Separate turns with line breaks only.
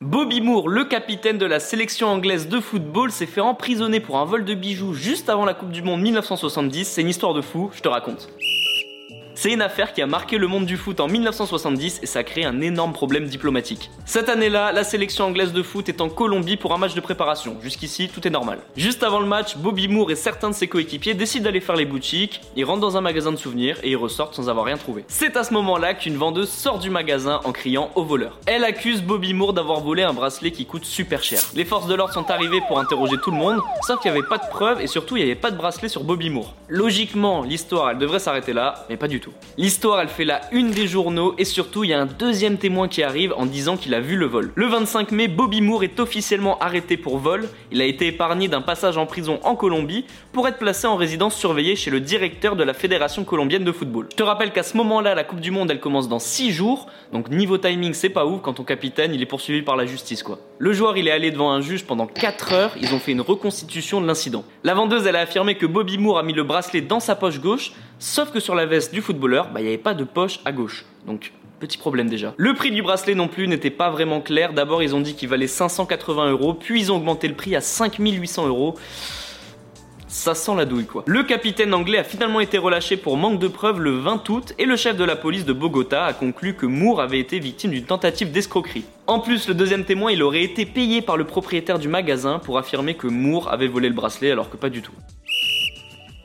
Bobby Moore, le capitaine de la sélection anglaise de football, s'est fait emprisonner pour un vol de bijoux juste avant la Coupe du Monde 1970. C'est une histoire de fou, je te raconte. C'est une affaire qui a marqué le monde du foot en 1970 et ça a créé un énorme problème diplomatique. Cette année-là, la sélection anglaise de foot est en Colombie pour un match de préparation. Jusqu'ici, tout est normal. Juste avant le match, Bobby Moore et certains de ses coéquipiers décident d'aller faire les boutiques, ils rentrent dans un magasin de souvenirs et ils ressortent sans avoir rien trouvé. C'est à ce moment-là qu'une vendeuse sort du magasin en criant au voleur. Elle accuse Bobby Moore d'avoir volé un bracelet qui coûte super cher. Les forces de l'ordre sont arrivées pour interroger tout le monde, sauf qu'il n'y avait pas de preuves et surtout il n'y avait pas de bracelet sur Bobby Moore. Logiquement, l'histoire elle devrait s'arrêter là, mais pas du tout. L'histoire, elle fait la une des journaux et surtout, il y a un deuxième témoin qui arrive en disant qu'il a vu le vol. Le 25 mai, Bobby Moore est officiellement arrêté pour vol. Il a été épargné d'un passage en prison en Colombie pour être placé en résidence surveillée chez le directeur de la Fédération colombienne de football. Je te rappelle qu'à ce moment-là, la Coupe du Monde, elle commence dans 6 jours. Donc niveau timing, c'est pas ouf quand ton capitaine, il est poursuivi par la justice quoi. Le joueur, il est allé devant un juge pendant 4 heures. Ils ont fait une reconstitution de l'incident. La vendeuse, elle a affirmé que Bobby Moore a mis le bracelet dans sa poche gauche, sauf que sur la veste du footballeur, bah, il n'y avait pas de poche à gauche. Donc, petit problème déjà. Le prix du bracelet non plus n'était pas vraiment clair. D'abord, ils ont dit qu'il valait 580 euros, puis ils ont augmenté le prix à 5800 euros. Ça sent la douille quoi. Le capitaine anglais a finalement été relâché pour manque de preuves le 20 août et le chef de la police de Bogota a conclu que Moore avait été victime d'une tentative d'escroquerie. En plus, le deuxième témoin, il aurait été payé par le propriétaire du magasin pour affirmer que Moore avait volé le bracelet alors que pas du tout.